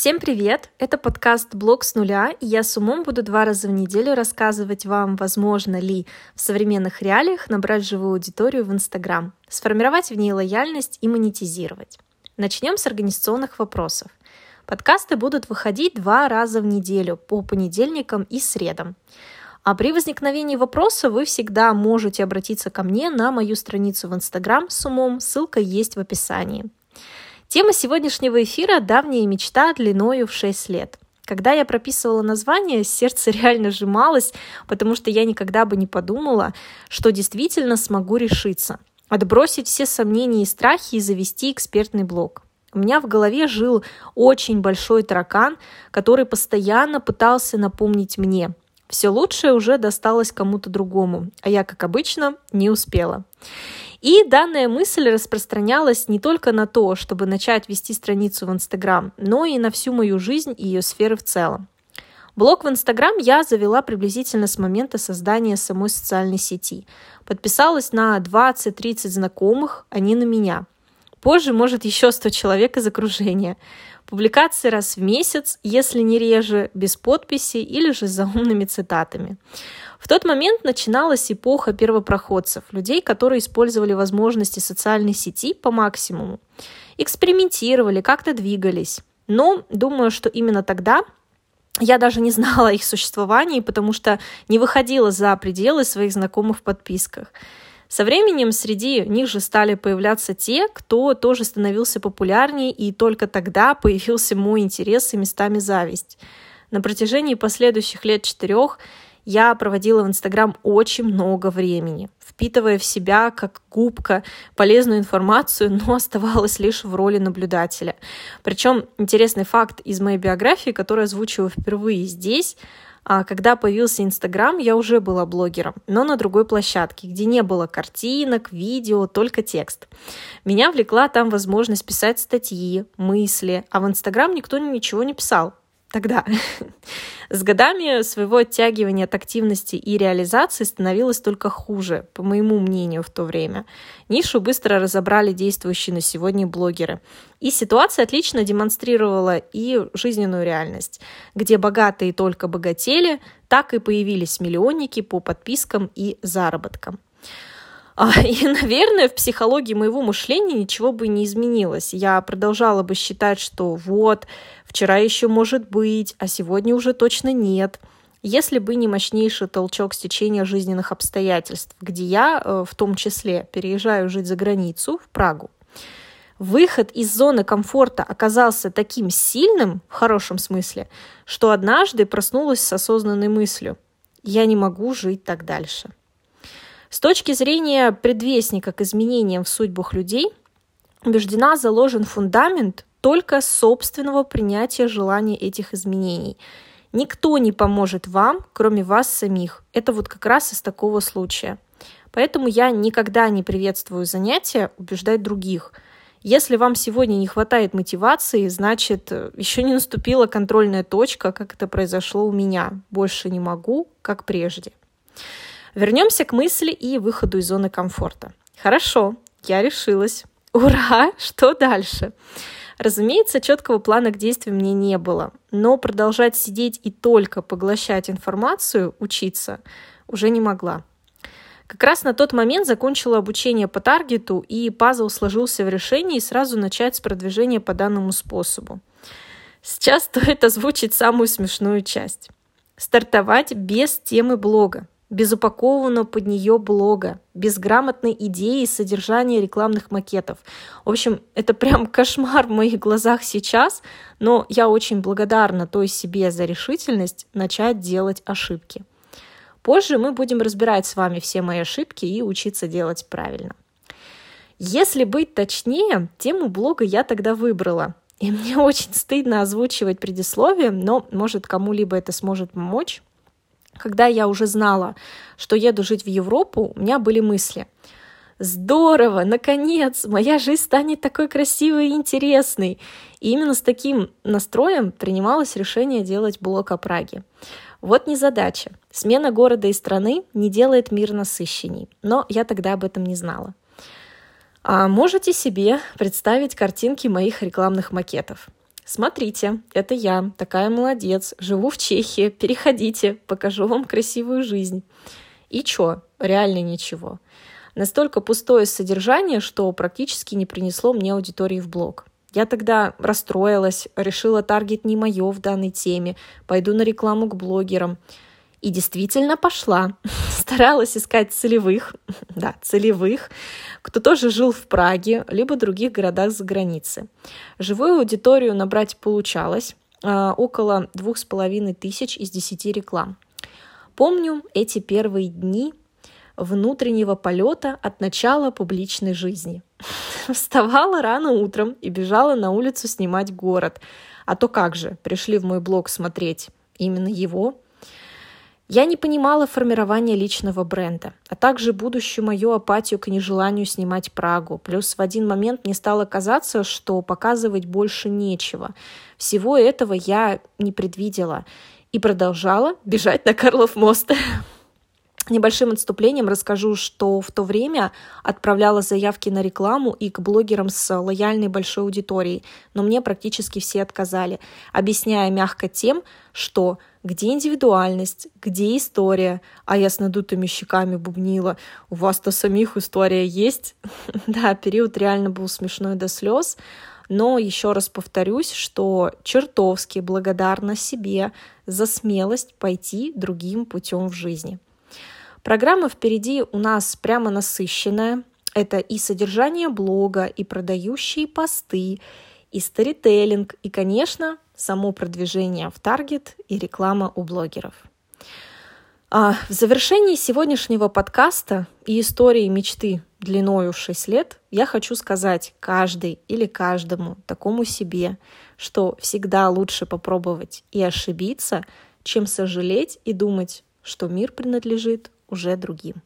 Всем привет! Это подкаст «Блог с нуля», и я с умом буду два раза в неделю рассказывать вам, возможно ли в современных реалиях набрать живую аудиторию в Инстаграм, сформировать в ней лояльность и монетизировать. Начнем с организационных вопросов. Подкасты будут выходить два раза в неделю по понедельникам и средам. А при возникновении вопроса вы всегда можете обратиться ко мне на мою страницу в Инстаграм с умом, ссылка есть в описании. Тема сегодняшнего эфира – давняя мечта длиною в 6 лет. Когда я прописывала название, сердце реально сжималось, потому что я никогда бы не подумала, что действительно смогу решиться, отбросить все сомнения и страхи и завести экспертный блог. У меня в голове жил очень большой таракан, который постоянно пытался напомнить мне. Все лучшее уже досталось кому-то другому, а я, как обычно, не успела. И данная мысль распространялась не только на то, чтобы начать вести страницу в Инстаграм, но и на всю мою жизнь и ее сферы в целом. Блог в Инстаграм я завела приблизительно с момента создания самой социальной сети. Подписалась на 20-30 знакомых, они на меня. Позже, может, еще 100 человек из окружения. Публикации раз в месяц, если не реже, без подписи или же с заумными цитатами. В тот момент начиналась эпоха первопроходцев, людей, которые использовали возможности социальной сети по максимуму, экспериментировали, как-то двигались. Но думаю, что именно тогда я даже не знала о их существовании, потому что не выходила за пределы своих знакомых в подписках. Со временем среди них же стали появляться те, кто тоже становился популярнее, и только тогда появился мой интерес и местами зависть. На протяжении последующих лет четырех я проводила в Инстаграм очень много времени, впитывая в себя как губка полезную информацию, но оставалась лишь в роли наблюдателя. Причем интересный факт из моей биографии, который озвучиваю впервые здесь, а когда появился Инстаграм, я уже была блогером, но на другой площадке, где не было картинок, видео, только текст. Меня влекла там возможность писать статьи, мысли, а в Инстаграм никто ничего не писал тогда. С годами своего оттягивания от активности и реализации становилось только хуже, по моему мнению, в то время. Нишу быстро разобрали действующие на сегодня блогеры. И ситуация отлично демонстрировала и жизненную реальность, где богатые только богатели, так и появились миллионники по подпискам и заработкам. А, и, наверное, в психологии моего мышления ничего бы не изменилось. Я продолжала бы считать, что вот, вчера еще может быть, а сегодня уже точно нет. Если бы не мощнейший толчок стечения жизненных обстоятельств, где я, э, в том числе, переезжаю жить за границу, в Прагу, выход из зоны комфорта оказался таким сильным, в хорошем смысле, что однажды проснулась с осознанной мыслью «я не могу жить так дальше». С точки зрения предвестника к изменениям в судьбах людей, убеждена заложен фундамент только собственного принятия желания этих изменений. Никто не поможет вам, кроме вас самих. Это вот как раз из такого случая. Поэтому я никогда не приветствую занятия убеждать других. Если вам сегодня не хватает мотивации, значит, еще не наступила контрольная точка, как это произошло у меня. Больше не могу, как прежде. Вернемся к мысли и выходу из зоны комфорта. Хорошо, я решилась. Ура! Что дальше? Разумеется, четкого плана к действию мне не было, но продолжать сидеть и только поглощать информацию, учиться, уже не могла. Как раз на тот момент закончила обучение по таргету, и пазл сложился в решении сразу начать с продвижения по данному способу. Сейчас стоит озвучить самую смешную часть. Стартовать без темы блога без упакованного под нее блога, без грамотной идеи содержания рекламных макетов. В общем, это прям кошмар в моих глазах сейчас, но я очень благодарна той себе за решительность начать делать ошибки. Позже мы будем разбирать с вами все мои ошибки и учиться делать правильно. Если быть точнее, тему блога я тогда выбрала. И мне очень стыдно озвучивать предисловие, но, может, кому-либо это сможет помочь. Когда я уже знала, что еду жить в Европу, у меня были мысли. Здорово, наконец, моя жизнь станет такой красивой и интересной. И именно с таким настроем принималось решение делать блог о Праге. Вот незадача. Смена города и страны не делает мир насыщенней. Но я тогда об этом не знала. А можете себе представить картинки моих рекламных макетов. Смотрите, это я, такая молодец, живу в Чехии, переходите, покажу вам красивую жизнь. И чё? Реально ничего. Настолько пустое содержание, что практически не принесло мне аудитории в блог. Я тогда расстроилась, решила, таргет не мое в данной теме, пойду на рекламу к блогерам. И действительно пошла. Старалась искать целевых, да, целевых, кто тоже жил в Праге, либо других городах за границей. Живую аудиторию набрать получалось, а, около двух с половиной тысяч из десяти реклам. Помню эти первые дни внутреннего полета от начала публичной жизни. Вставала рано утром и бежала на улицу снимать город. А то как же, пришли в мой блог смотреть именно его, я не понимала формирования личного бренда, а также будущую мою апатию к нежеланию снимать Прагу. Плюс в один момент мне стало казаться, что показывать больше нечего. Всего этого я не предвидела и продолжала бежать на Карлов мост. Небольшим отступлением расскажу, что в то время отправляла заявки на рекламу и к блогерам с лояльной большой аудиторией, но мне практически все отказали, объясняя мягко тем, что где индивидуальность, где история, а я с надутыми щеками бубнила, у вас-то самих история есть. да, период реально был смешной до слез, но еще раз повторюсь, что чертовски благодарна себе за смелость пойти другим путем в жизни. Программа впереди у нас прямо насыщенная. Это и содержание блога, и продающие посты, и старителлинг, и, конечно, само продвижение в таргет и реклама у блогеров. А в завершении сегодняшнего подкаста и истории мечты длиною в 6 лет я хочу сказать каждой или каждому такому себе, что всегда лучше попробовать и ошибиться, чем сожалеть и думать, что мир принадлежит уже другим.